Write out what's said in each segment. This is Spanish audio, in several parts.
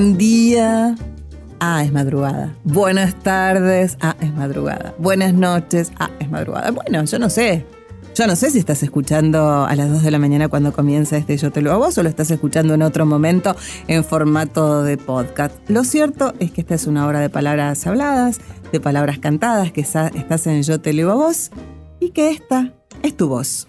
Buen día. Ah, es madrugada. Buenas tardes. Ah, es madrugada. Buenas noches. Ah, es madrugada. Bueno, yo no sé. Yo no sé si estás escuchando a las 2 de la mañana cuando comienza este Yo te lo hago o lo estás escuchando en otro momento en formato de podcast. Lo cierto es que esta es una hora de palabras habladas, de palabras cantadas, que estás en Yo te a y que esta es tu voz.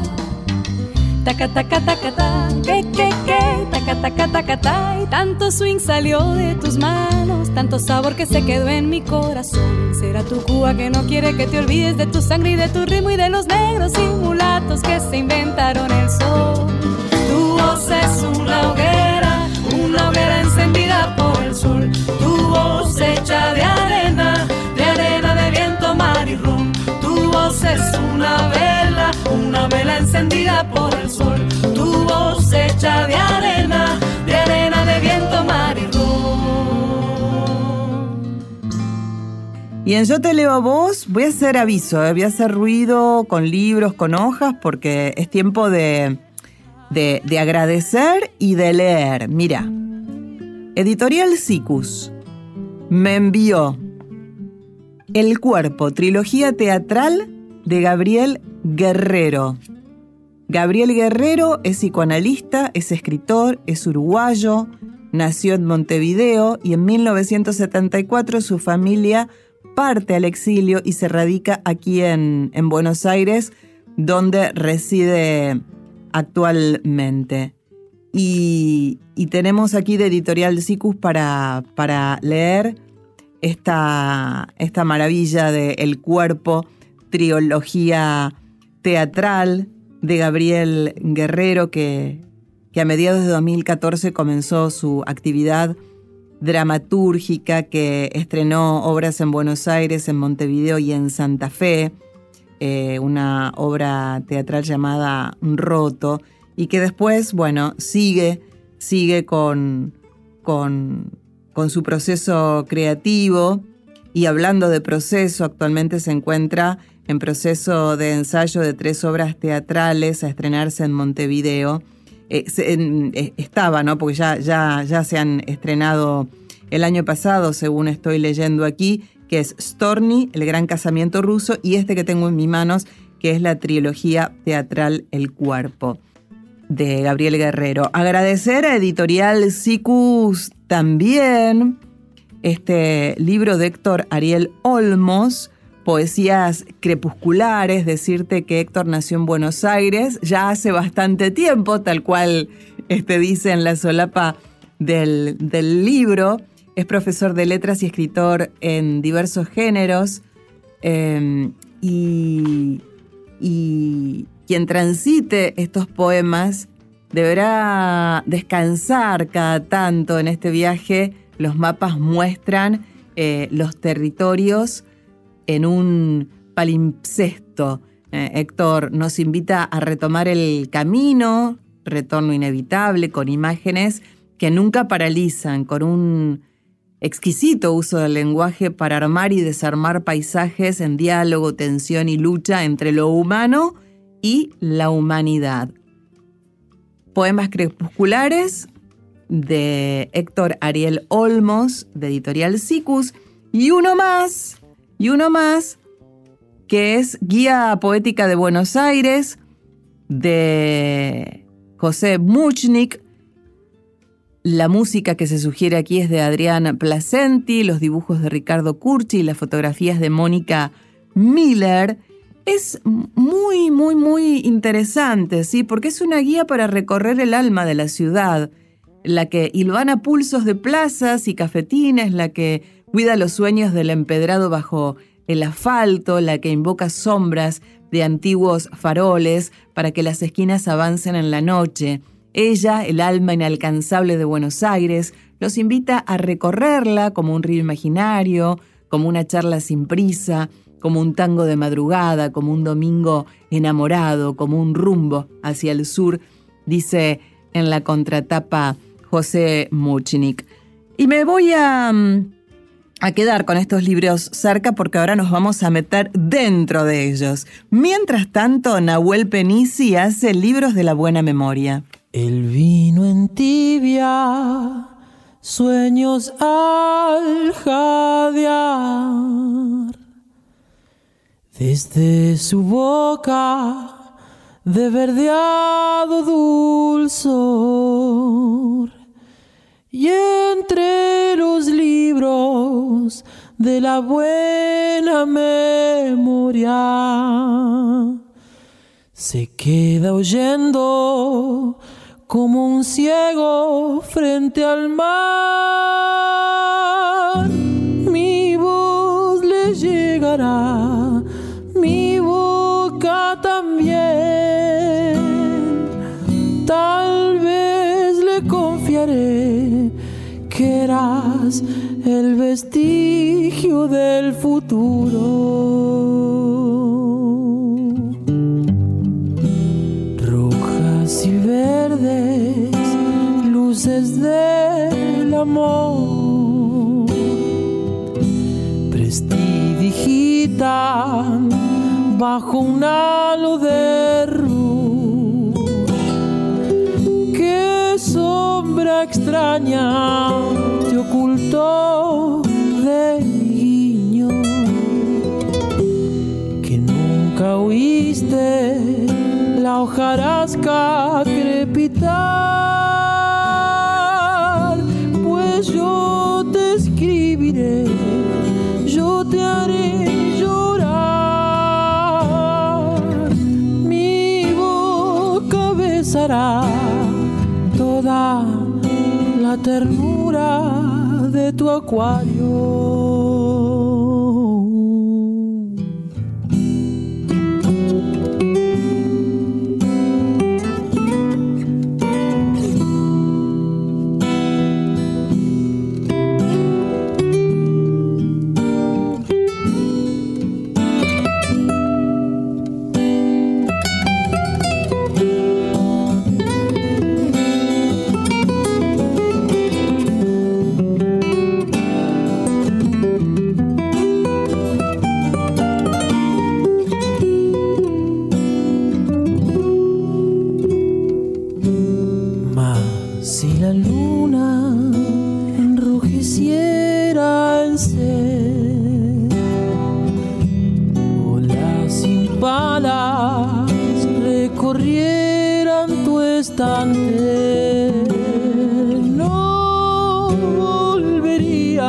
Taca, taca, taca, taca, que, que, que, taca, taca, taca, taca, y tanto swing salió de tus manos, tanto sabor que se quedó en mi corazón. Será tu Cuba que no quiere que te olvides de tu sangre y de tu ritmo y de los negros y mulatos que se inventaron el sol. Tu voz es una hoguera, una hoguera encendida por el sol. Una vela encendida por el sol. Tu voz hecha de arena, de arena de viento, mar y rum. Y en Yo te leo a vos, voy a hacer aviso, eh, voy a hacer ruido con libros, con hojas, porque es tiempo de, de, de agradecer y de leer. Mira, Editorial Sicus me envió El cuerpo, trilogía teatral de Gabriel Guerrero. Gabriel Guerrero es psicoanalista, es escritor, es uruguayo, nació en Montevideo y en 1974 su familia parte al exilio y se radica aquí en, en Buenos Aires, donde reside actualmente. Y, tenemos aquí de Editorial Sicus para, para leer esta, esta maravilla de El cuerpo, trilogía teatral de Gabriel Guerrero, que, a mediados de 2014 comenzó su actividad dramatúrgica que estrenó obras en Buenos Aires, en Montevideo y en Santa Fe, eh, una obra teatral llamada Roto, y que después, bueno, sigue, sigue con, con, con su proceso creativo. Y hablando de proceso, actualmente se encuentra en proceso de ensayo de tres obras teatrales a estrenarse en Montevideo. Eh, eh, estaba, ¿no? Porque ya, ya, ya se han estrenado el año pasado, según estoy leyendo aquí, que es Storny, El Gran Casamiento Ruso, y este que tengo en mis manos, que es la trilogía teatral El Cuerpo, de Gabriel Guerrero. Agradecer a Editorial Sicus también este libro de Héctor Ariel Olmos, Poesías Crepusculares, decirte que Héctor nació en Buenos Aires ya hace bastante tiempo, tal cual este, dice en la solapa del, del libro. Es profesor de letras y escritor en diversos géneros. Eh, y, y quien transite estos poemas deberá descansar cada tanto en este viaje. Los mapas muestran eh, los territorios en un palimpsesto. Eh, Héctor nos invita a retomar el camino, retorno inevitable, con imágenes que nunca paralizan, con un exquisito uso del lenguaje para armar y desarmar paisajes en diálogo, tensión y lucha entre lo humano y la humanidad. Poemas crepusculares de Héctor Ariel Olmos, de Editorial Sicus, y uno más, y uno más, que es Guía Poética de Buenos Aires, de José Muchnik. La música que se sugiere aquí es de Adrián Placenti, los dibujos de Ricardo Curchi y las fotografías de Mónica Miller. Es muy, muy, muy interesante, ¿sí? Porque es una guía para recorrer el alma de la ciudad, la que hilvana pulsos de plazas y cafetines, la que cuida los sueños del empedrado bajo el asfalto, la que invoca sombras de antiguos faroles para que las esquinas avancen en la noche. Ella, el alma inalcanzable de Buenos Aires, los invita a recorrerla como un río imaginario, como una charla sin prisa, como un tango de madrugada, como un domingo enamorado, como un rumbo hacia el sur, dice en la contratapa José Muchinik. Y me voy a, mm, a quedar con estos libros cerca porque ahora nos vamos a meter dentro de ellos. Mientras tanto, Nahuel Penisi hace libros de la buena memoria. El vino en tibia, sueños al jadear. Desde su boca de verdeado dulzor y entre los libros de la buena memoria se queda oyendo como un ciego frente al mar. Vestigio del futuro. luces del amor prestidigitan bajo un halo de luz. Qué sombra extraña te ocultó la hojarasca crepitar, pues yo te escribiré, yo te haré llorar, mi boca besará toda la ternura de tu acuario. recorrieran tu estante, no volverías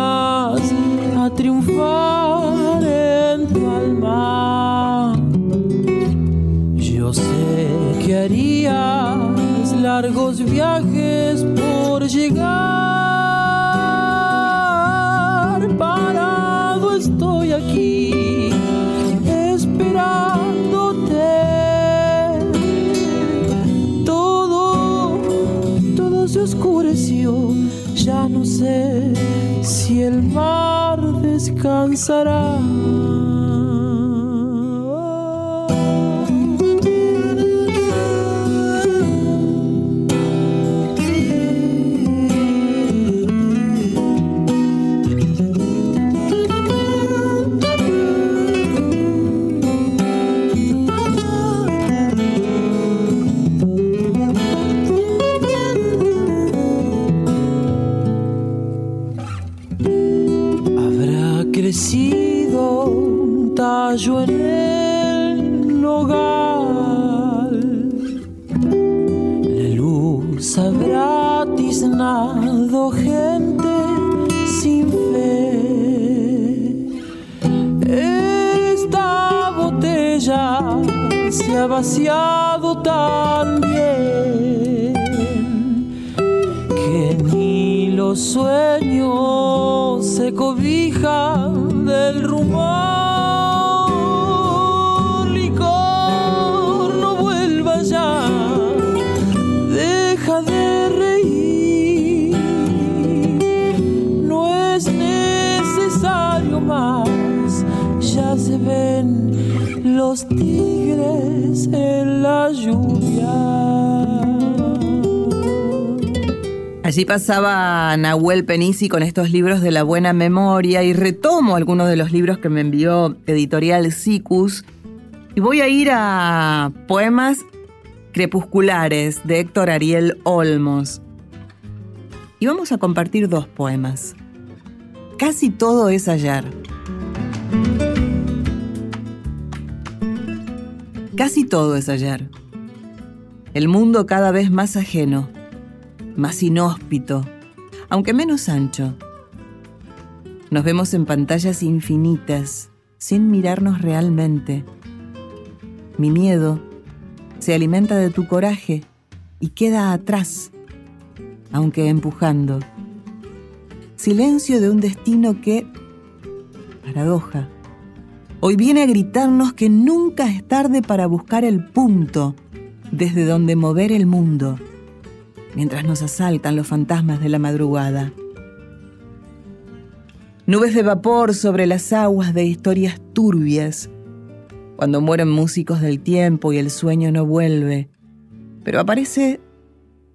a triunfar en tu alma. Yo sé que harías largos viajes por llegar. ya no sé si el mar descansará. Vaciado tan bien que ni los sueños los tigres en la lluvia. Allí pasaba Nahuel Penisi con estos libros de la buena memoria y retomo algunos de los libros que me envió Editorial Sicus y voy a ir a poemas crepusculares de Héctor Ariel Olmos. Y vamos a compartir dos poemas. Casi todo es ayer. Casi todo es ayer. El mundo cada vez más ajeno más inhóspito, aunque menos ancho. Nos vemos en pantallas infinitas, sin mirarnos realmente. Mi miedo se alimenta de tu coraje y queda atrás, aunque empujando. Silencio de un destino que, paradoja, hoy viene a gritarnos que nunca es tarde para buscar el punto desde donde mover el mundo mientras nos asaltan los fantasmas de la madrugada. Nubes de vapor sobre las aguas de historias turbias, cuando mueren músicos del tiempo y el sueño no vuelve, pero aparece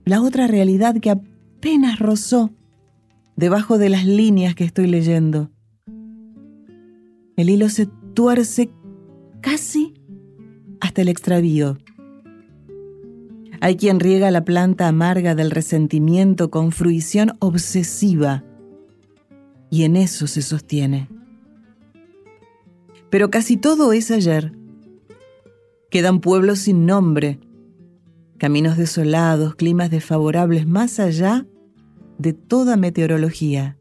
la otra realidad que apenas rozó debajo de las líneas que estoy leyendo. El hilo se casi hasta el extravío. Hay quien riega la planta amarga del resentimiento con fruición obsesiva y en eso se sostiene. Pero casi todo es ayer. Quedan pueblos sin nombre, caminos desolados, climas desfavorables más allá de toda meteorología.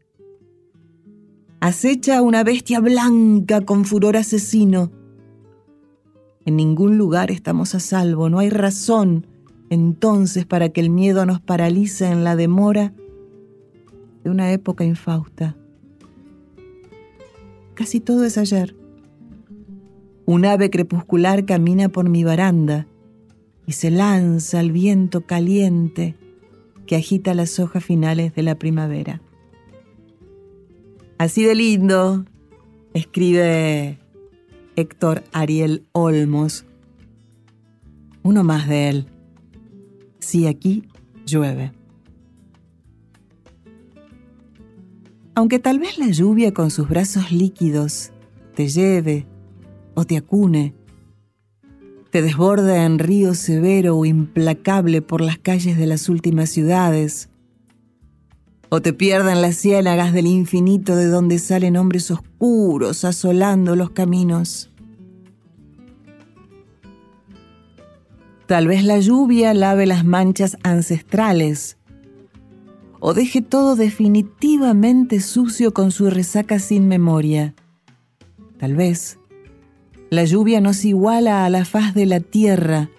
Acecha una bestia blanca con furor asesino. En ningún lugar estamos a salvo, no hay razón entonces para que el miedo nos paralice en la demora de una época infausta. Casi todo es ayer. Un ave crepuscular camina por mi baranda y se lanza al viento caliente que agita las hojas finales de la primavera. Así de lindo, escribe Héctor Ariel Olmos, uno más de él si aquí llueve. Aunque tal vez la lluvia con sus brazos líquidos te lleve o te acune, te desborda en río severo o implacable por las calles de las últimas ciudades, o te pierda en las ciénagas del infinito de donde salen hombres oscuros asolando los caminos. Tal vez la lluvia lave las manchas ancestrales o deje todo definitivamente sucio con su resaca sin memoria. Tal vez la lluvia nos iguala a la faz de la tierra,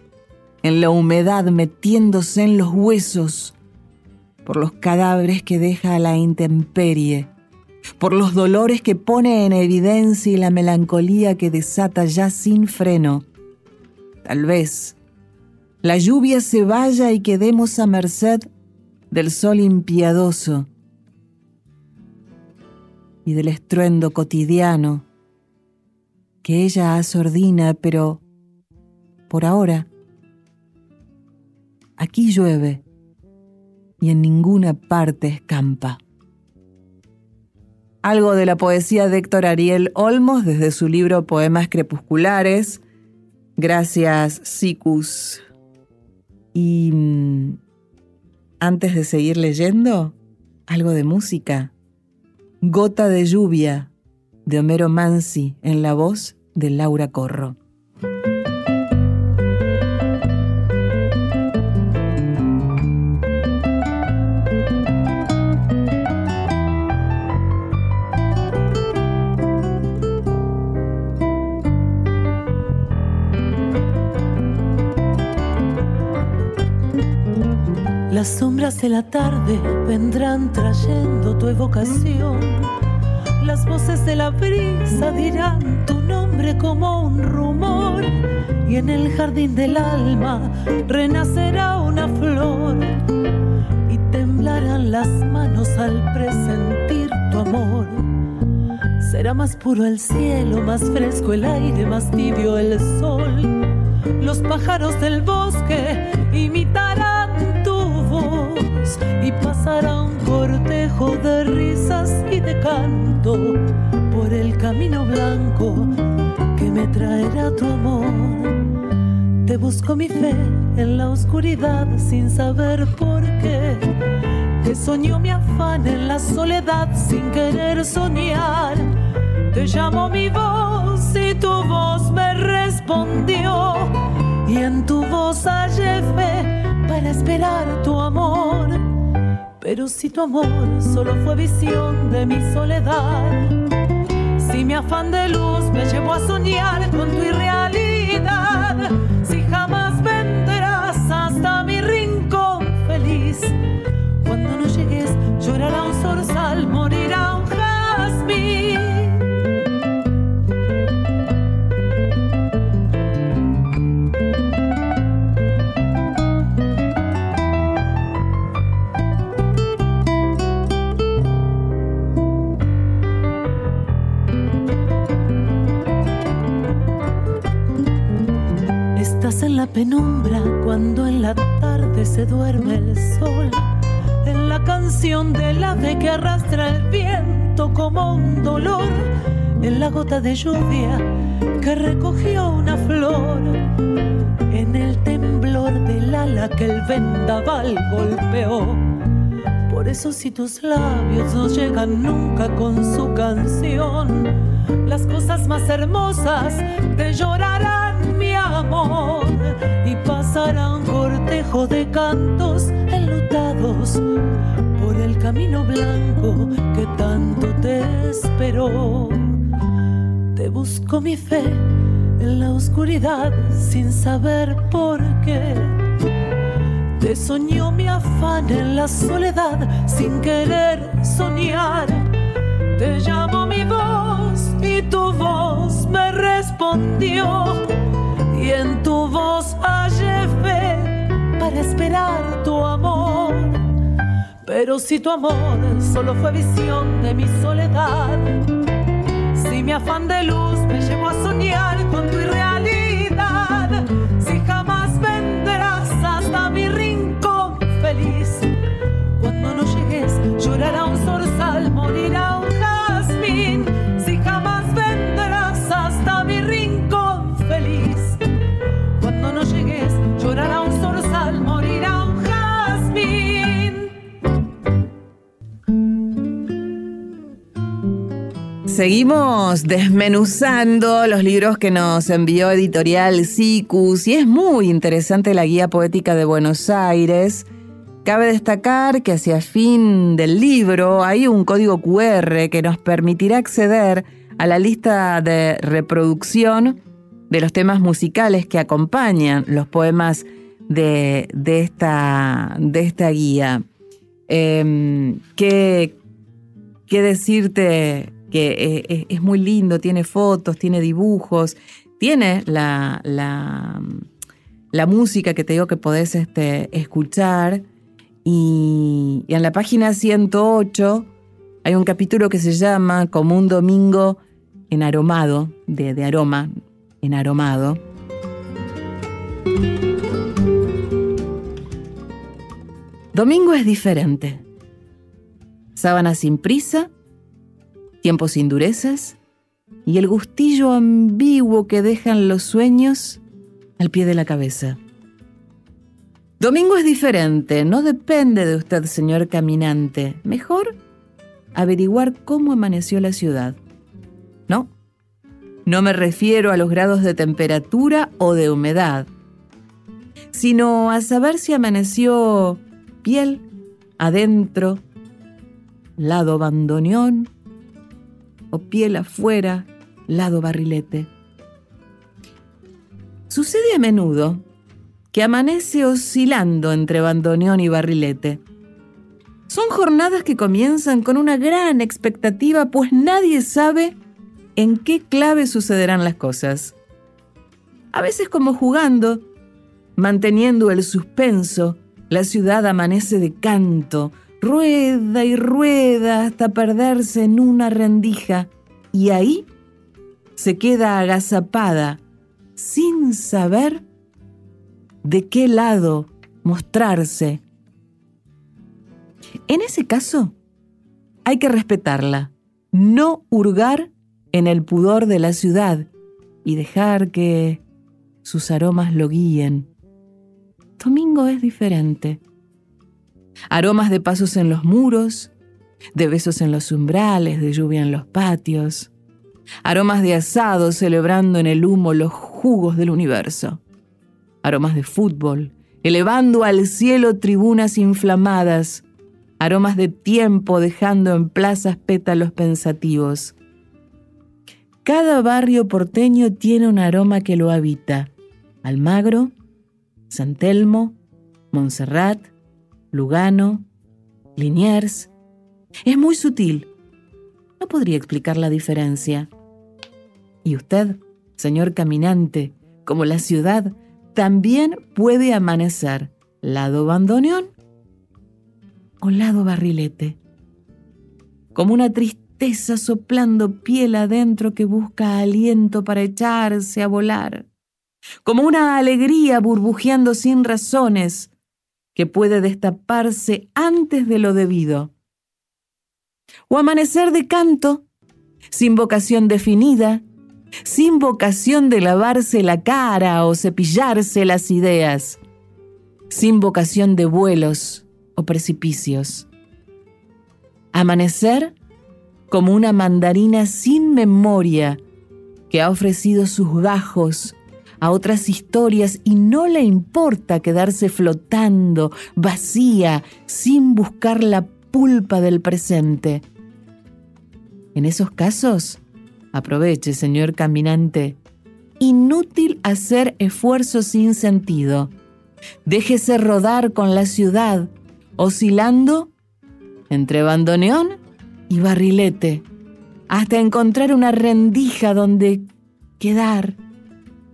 en la humedad metiéndose en los huesos, por los cadáveres que deja a la intemperie, por los dolores que pone en evidencia y la melancolía que desata ya sin freno. Tal vez la lluvia se vaya y quedemos a merced del sol impiadoso y del estruendo cotidiano que ella asordina, pero por ahora aquí llueve y en ninguna parte escampa. Algo de la poesía de Héctor Ariel Olmos desde su libro Poemas Crepusculares. Gracias, Sicus. Y mm, antes de seguir leyendo, algo de música. Gota de lluvia de Homero Mansi en la voz de Laura Corro. Las sombras de la tarde vendrán trayendo tu evocación. Las voces de la brisa dirán tu nombre como un rumor. Y en el jardín del alma renacerá una flor. Y temblarán las manos al presentir tu amor. Será más puro el cielo, más fresco el aire, más tibio el sol. Los pájaros del bosque imitarán y pasará un cortejo de risas y de canto por el camino blanco que me traerá tu amor. Te busco mi fe en la oscuridad sin saber por qué. Te soñó mi afán en la soledad sin querer soñar. Te llamó mi voz y tu voz me respondió. Y en tu voz hallé fe para esperar tu amor. Pero si tu amor solo fue visión de mi soledad, si mi afán de luz me llevó a soñar con tu irrealidad, penumbra cuando en la tarde se duerme el sol. En la canción del ave que arrastra el viento como un dolor. En la gota de lluvia que recogió una flor. En el temblor del ala que el vendaval golpeó. Por eso si tus labios no llegan nunca con su canción, las cosas más hermosas te llorarán amor y pasará un cortejo de cantos enlutados por el camino blanco que tanto te esperó. Te busco mi fe en la oscuridad sin saber por qué. Te soñó mi afán en la soledad sin querer soñar. Te llamó mi voz y tu voz me respondió en tu voz hallé fe para esperar tu amor. Pero si tu amor solo fue visión de mi soledad, si mi afán de luz seguimos desmenuzando los libros que nos envió Editorial Sicus y es muy interesante la guía poética de Buenos Aires. Cabe destacar que hacia fin del libro hay un código QR que nos permitirá acceder a la lista de reproducción de los temas musicales que acompañan los poemas de, esta, de esta, guía. Em, ¿qué, ¿Qué decirte que eh, es, muy lindo, tiene fotos, tiene dibujos, tiene la, la, música que te digo que podés este, escuchar. Y, en la página 108 hay un capítulo que se llama Como un domingo en aromado, de, de aroma, en aromado. Domingo es diferente. Sábana sin prisa tiempos sin durezas y el gustillo ambiguo que dejan los sueños al pie de la cabeza. Domingo es diferente, no depende de usted, señor caminante. Mejor averiguar cómo amaneció la ciudad. No, No me refiero a los grados de temperatura o de humedad, sino a saber si amaneció piel adentro, lado bandoneón, o piel afuera, lado barrilete. Sucede a menudo que amanece oscilando entre bandoneón y barrilete. Son jornadas que comienzan con una gran expectativa, pues nadie sabe en qué clave sucederán las cosas. A veces como jugando, manteniendo el suspenso, la ciudad amanece de canto, rueda y rueda hasta perderse en una rendija, y ahí se queda agazapada, sin saber de qué lado mostrarse. En ese caso, hay que respetarla, no hurgar en el pudor de la ciudad y dejar que sus aromas lo guíen. Domingo es diferente. Aromas de pasos en los muros, de besos en los umbrales, de lluvia en los patios. Aromas de asado celebrando en el humo los jugos del universo. Aromas de fútbol, elevando al cielo tribunas inflamadas. Aromas de tiempo dejando en plazas pétalos pensativos. Cada barrio porteño tiene un aroma que lo habita. Almagro, San Telmo, Montserrat, Lugano, Liniers. Es muy sutil. No podría explicar la diferencia. Y usted, señor caminante, como la ciudad, también puede amanecer lado bandoneón o lado barrilete. Como una tristeza soplando piel adentro que busca aliento para echarse a volar como una alegría burbujeando sin razones que puede destaparse antes de lo debido. O amanecer de canto, sin vocación definida, sin vocación de lavarse la cara o cepillarse las ideas, sin vocación de vuelos o precipicios. Amanecer como una mandarina sin memoria que ha ofrecido sus gajos a otras historias y no le importa quedarse flotando, vacía, sin buscar la pulpa del presente. En esos casos, aproveche, señor caminante, inútil hacer esfuerzo sin sentido. Déjese rodar con la ciudad, oscilando entre bandoneón y barrilete, hasta encontrar una rendija donde quedar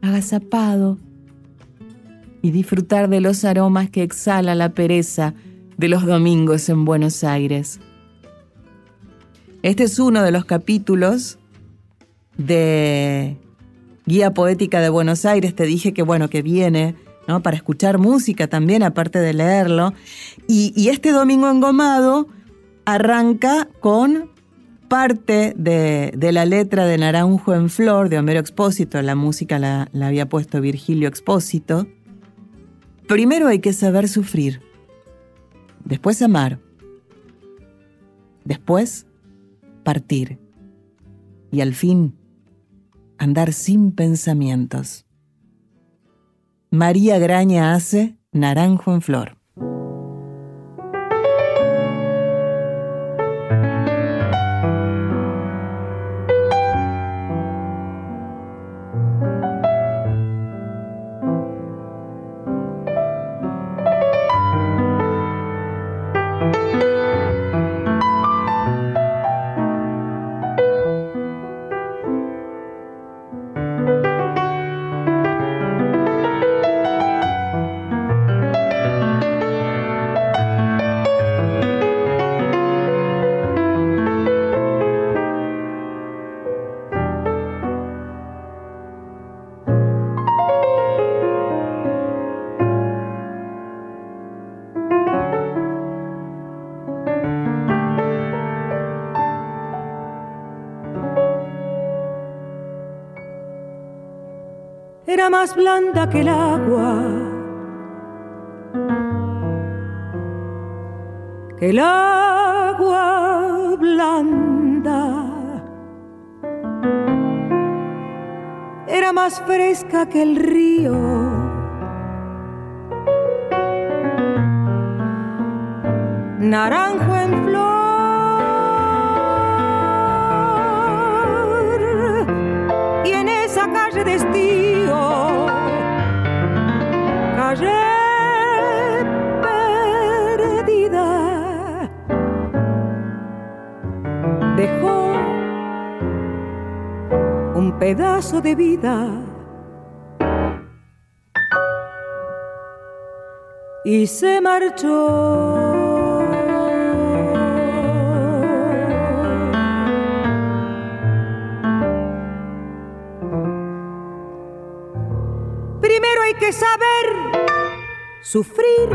agazapado y disfrutar de los aromas que exhala la pereza de los domingos en Buenos Aires. Este es uno de los capítulos de Guía Poética de Buenos Aires. Te dije que bueno, que viene, ¿no? Para escuchar música también, aparte de leerlo. Y, y este domingo engomado arranca con parte de, la letra de Naranjo en Flor de Homero Expósito, la música la, la había puesto Virgilio Expósito. Primero hay que saber sufrir, después amar, después partir y al fin andar sin pensamientos. María Graña hace Naranjo en Flor. Más blanda que el agua, que el agua blanda. era más fresca que el río. Naranjo en flor pedazo de vida. Y se marchó. Primero hay que saber sufrir,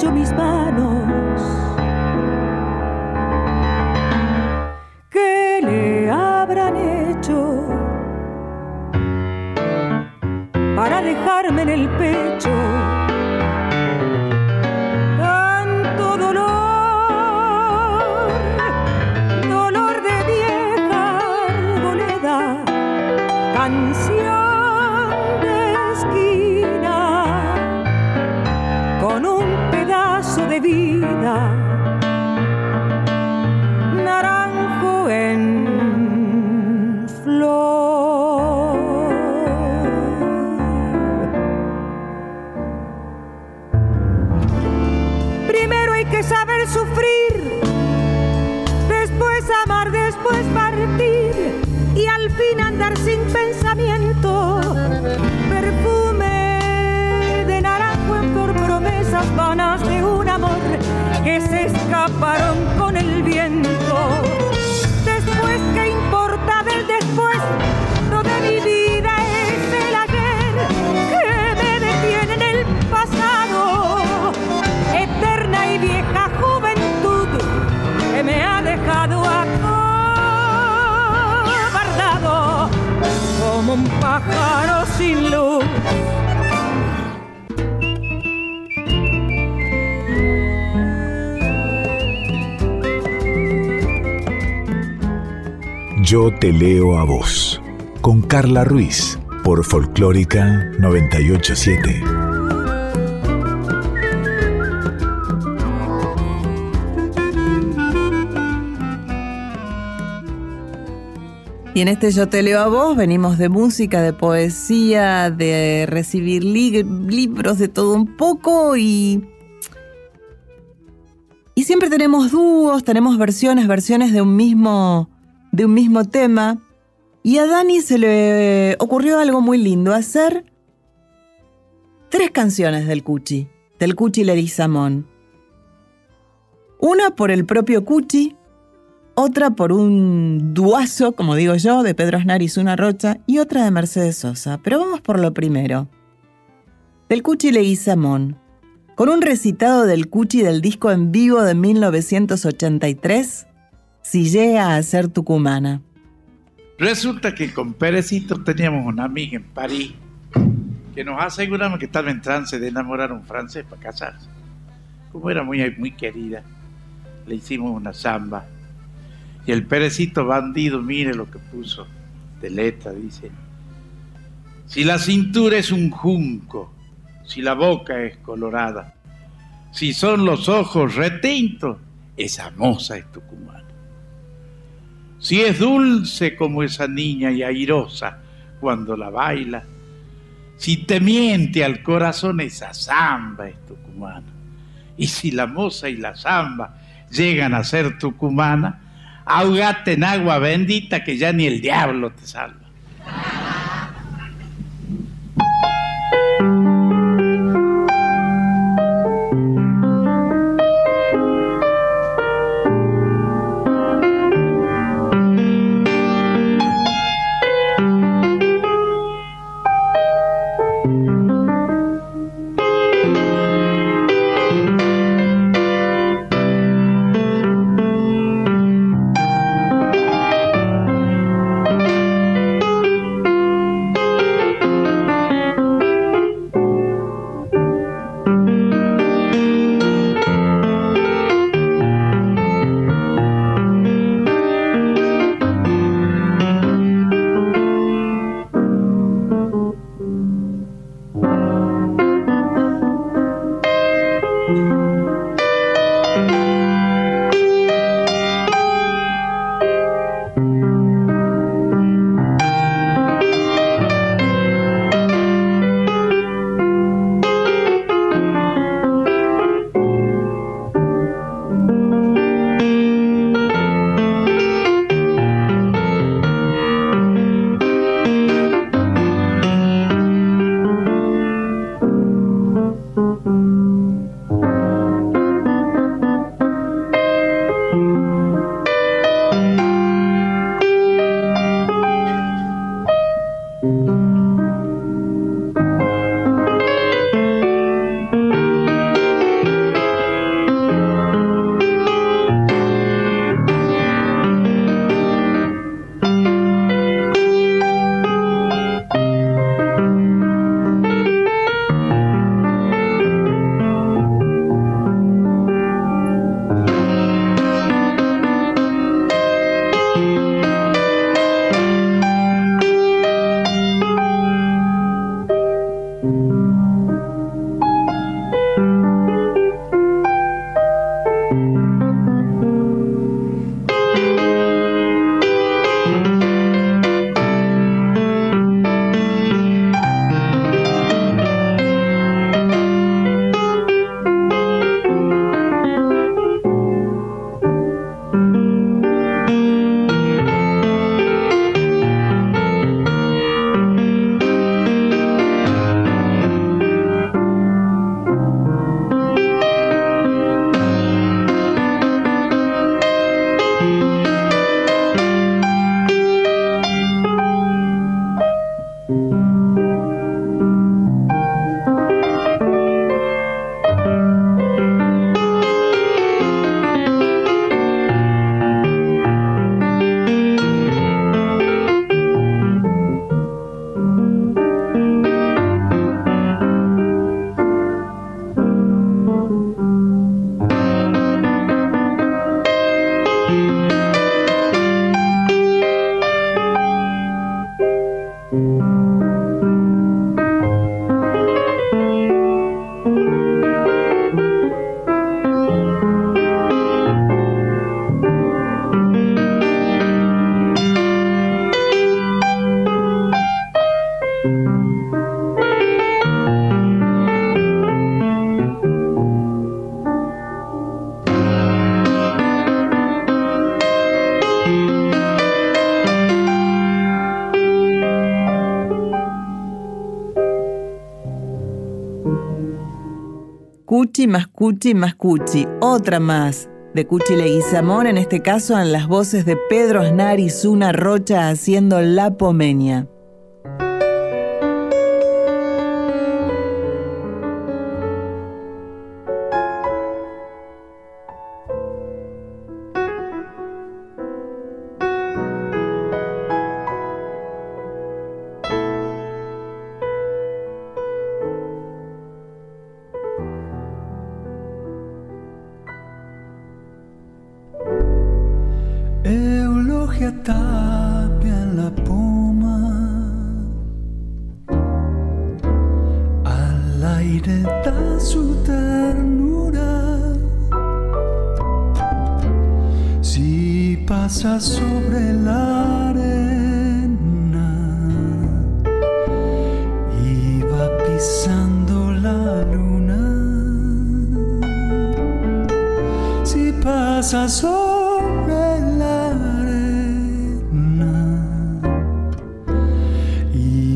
hecho mis manos? Como un pájaro sin luz. Yo te leo a vos. Con Carla Ruiz. Por Folclórica 987. Y en este Yo te leo a vos venimos de música, de poesía, de recibir li- libros, de todo un poco y... Y siempre tenemos dúos, tenemos versiones, versiones de un mismo, de un mismo tema. Y a Dani se le ocurrió algo muy lindo, hacer tres canciones del Cuchi, del Cuchi Lerizamón. Una por el propio Cuchi, otra por un duazo, como digo yo, de Pedro Aznar y Zuna Rocha, y otra de Mercedes Sosa. Pero vamos por lo primero. Del Cuchi Leguizamón, con un recitado del Cuchi del disco en vivo de 1983, Si a ser tucumana. Resulta que con Perecito teníamos una amiga en París que nos aseguramos que estaba en trance de enamorar a un francés para casarse. Como era muy, muy querida, le hicimos una samba. Y el Perecito bandido, mire lo que puso de letra, dice, si la cintura es un junco, si la boca es colorada, si son los ojos retintos, esa moza es tucumana. Si es dulce como esa niña y airosa cuando la baila, si te miente al corazón esa zamba es tucumana. Y si la moza y la zamba llegan a ser tucumana, ahogate en agua bendita que ya ni el diablo te salva. Cuchi más Cuchi más Cuchi, otra más de Cuchi Leguizamón, en este caso en las voces de Pedro Aznar y Zuna Rocha haciendo La Pomeña.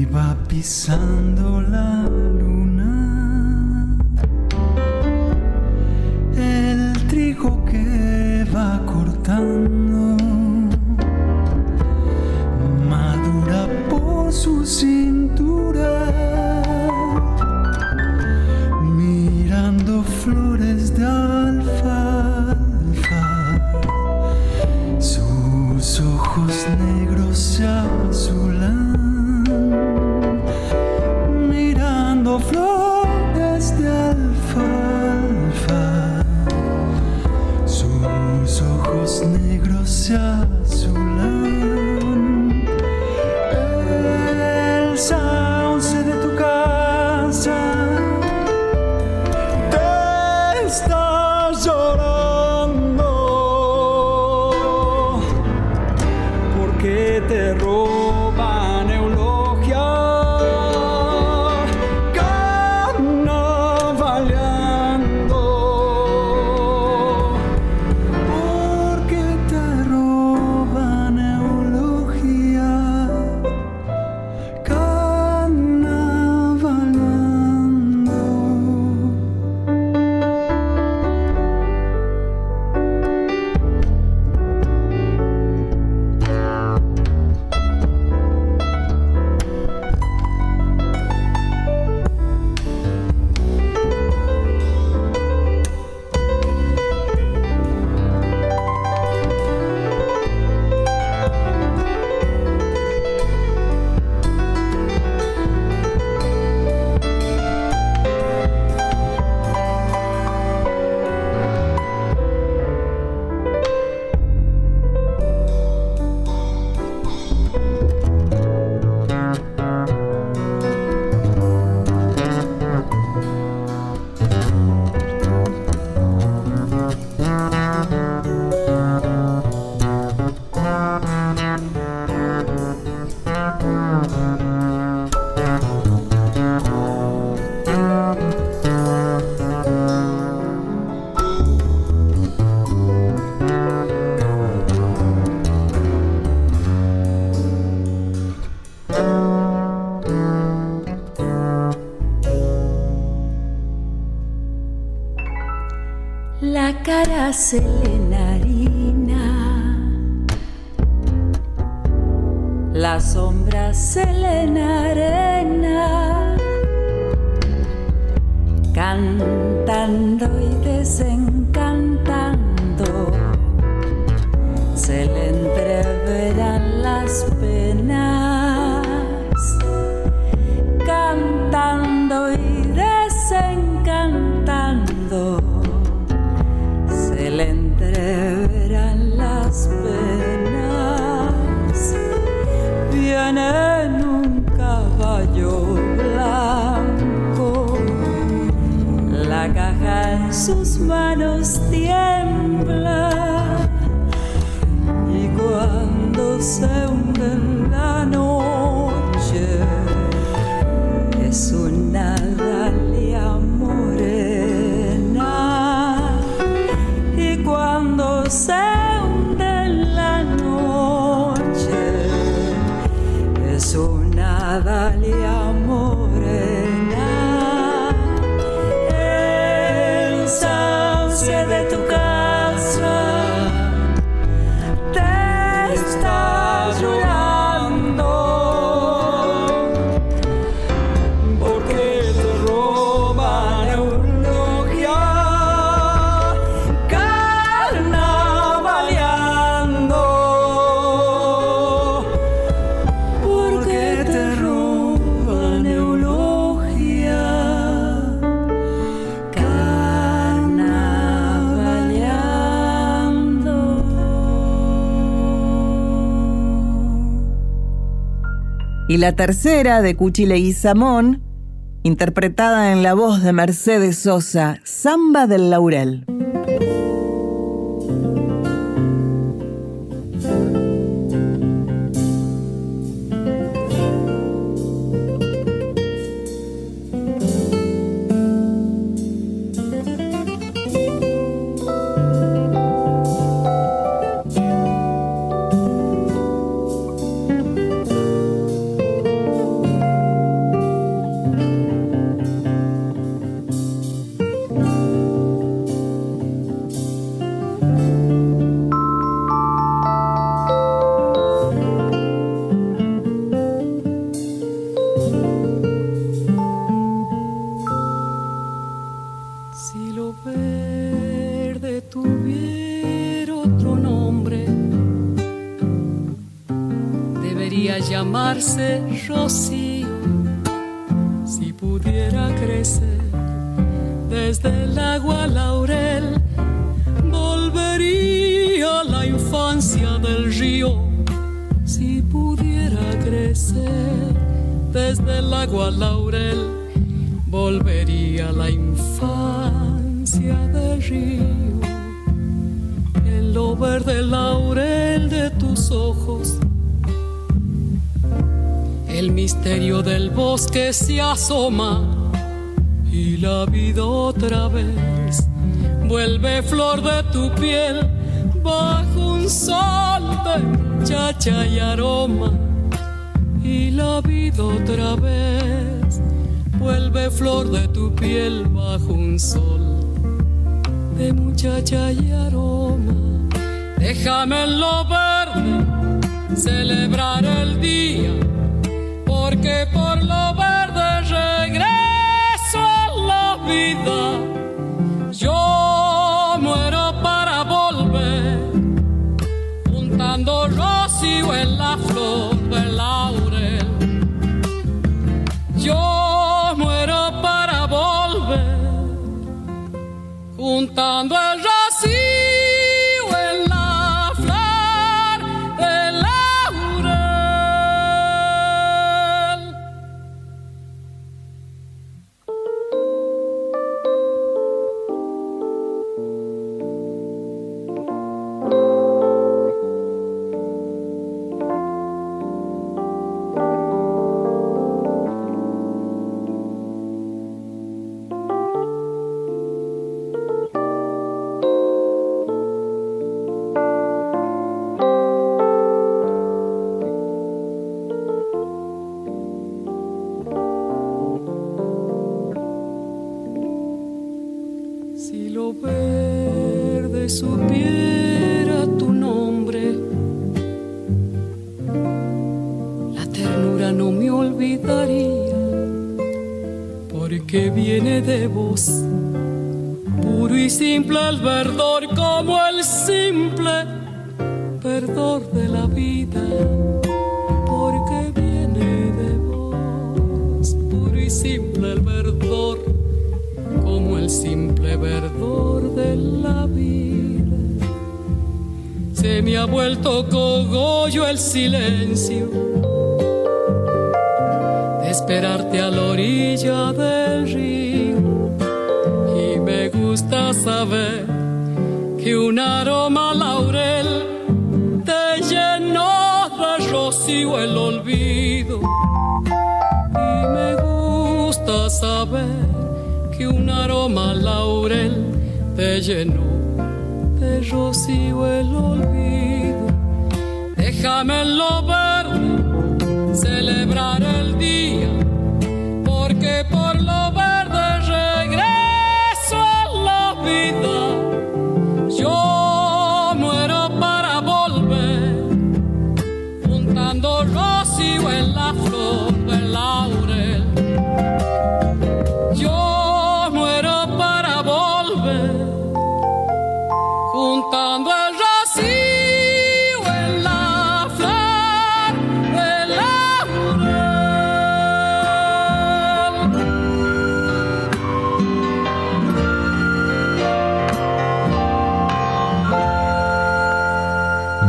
Iba pisando la luna, el trigo que va cortando, madura por su acelera. final. la tercera de Cuchile y Samón, interpretada en la voz de Mercedes Sosa, Samba del Laurel. Podría llamarse Rocío si pudiera crecer desde el agua laurel. Volvería a la infancia del río si pudiera crecer desde el agua laurel. Volvería a la infancia del río en lo verde laurel de tus ojos el misterio del bosque se asoma y la vida otra vez vuelve flor de tu piel bajo un sol de chacha y aroma. Y la vida otra vez vuelve flor de tu piel bajo un sol de muchacha y aroma. Déjame en lo verde celebrar el día porque por lo verde regreso a la vida. Llenó de rocío el olvido. Déjame en lo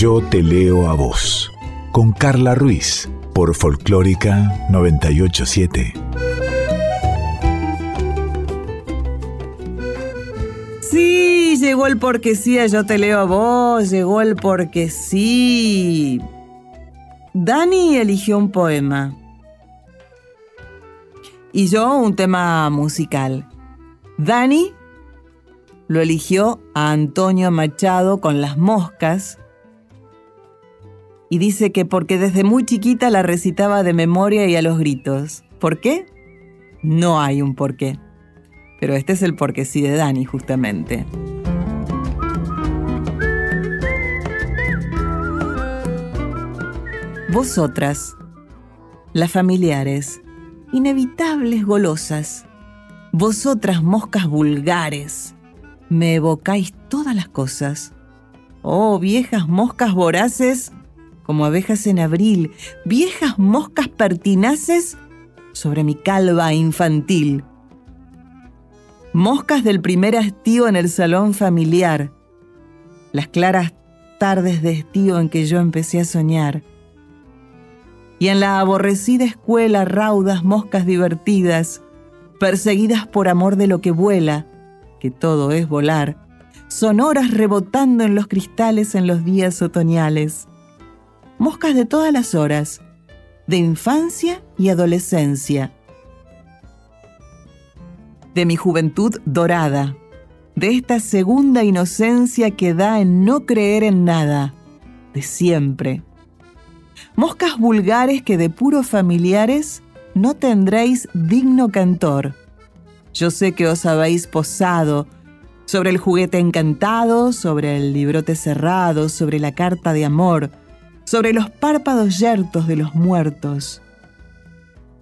Yo te leo a vos. Con Carla Ruiz. Por Folclórica 987. Sí, llegó el porque sí, yo te leo a vos, llegó el porque sí. Dani eligió un poema y yo un tema musical. Dani lo eligió a Antonio Machado con Las Moscas y dice que porque desde muy chiquita la recitaba de memoria y a los gritos. ¿Por qué? No hay un porqué. Pero este es el porque sí de Dani, justamente. Vosotras, las familiares, inevitables golosas, vosotras moscas vulgares, me evocáis todas las cosas. Oh, viejas moscas voraces, como abejas en abril, viejas moscas pertinaces sobre mi calva infantil. Moscas del primer estío en el salón familiar, las claras tardes de estío en que yo empecé a soñar. Y en la aborrecida escuela raudas moscas divertidas, perseguidas por amor de lo que vuela, que todo es volar, sonoras rebotando en los cristales en los días otoñales. Moscas de todas las horas, de infancia y adolescencia. De mi juventud dorada, de esta segunda inocencia que da en no creer en nada, de siempre. Moscas vulgares que de puros familiares no tendréis digno cantor. Yo sé que os habéis posado sobre el juguete encantado, sobre el librote cerrado, sobre la carta de amor, sobre los párpados yertos de los muertos.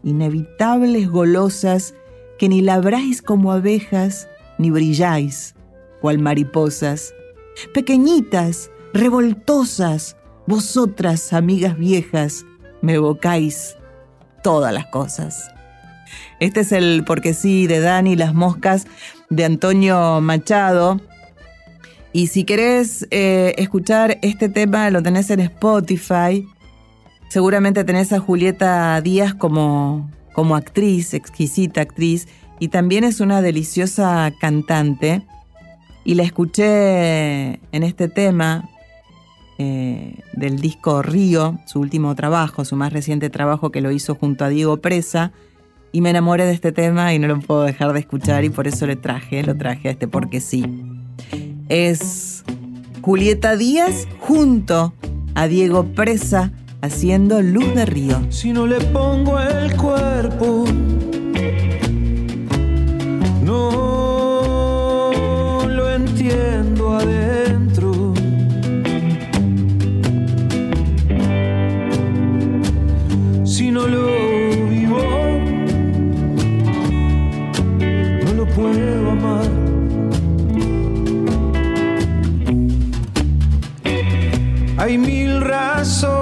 Inevitables golosas que ni labráis como abejas, ni brilláis, cual mariposas. Pequeñitas, revoltosas, vosotras, amigas viejas, me evocáis todas las cosas. Este es el Porque sí de Dani Las Moscas de Antonio Machado. Y si querés eh, escuchar este tema, lo tenés en Spotify. Seguramente tenés a Julieta Díaz como, como actriz, exquisita actriz, y también es una deliciosa cantante. Y la escuché en este tema eh, del disco Río, su último trabajo, su más reciente trabajo que lo hizo junto a Diego Presa. Y me enamoré de este tema y no lo puedo dejar de escuchar y por eso le traje, lo traje a este porque sí. Es Julieta Díaz junto a Diego Presa haciendo Luz de Río. Si no le pongo el cuerpo, Hay mil razones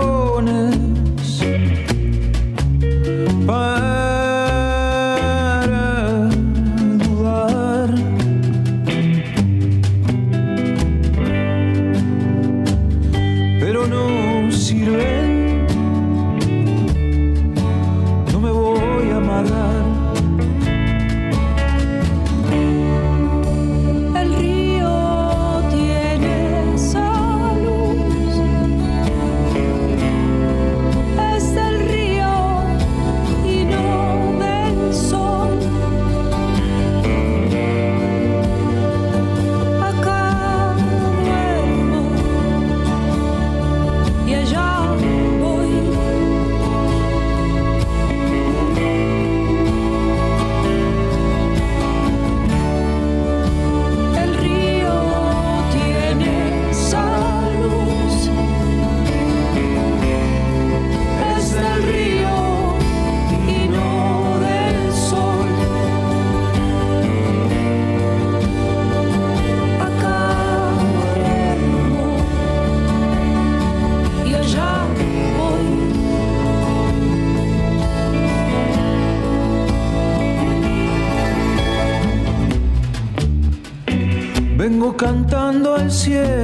cantando al cielo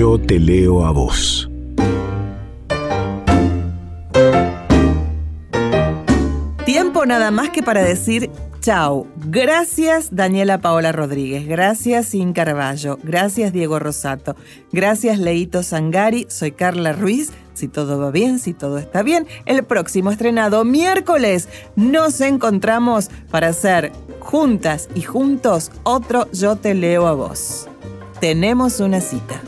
Yo te leo a vos. Tiempo nada más que para decir chau. Gracias Daniela Paola Rodríguez, gracias Sin Carballo, gracias Diego Rosato, gracias Leito Sangari, soy Carla Ruiz. Si todo va bien, si todo está bien, el próximo estrenado miércoles nos encontramos para hacer juntas y juntos otro Yo te leo a vos. Tenemos una cita.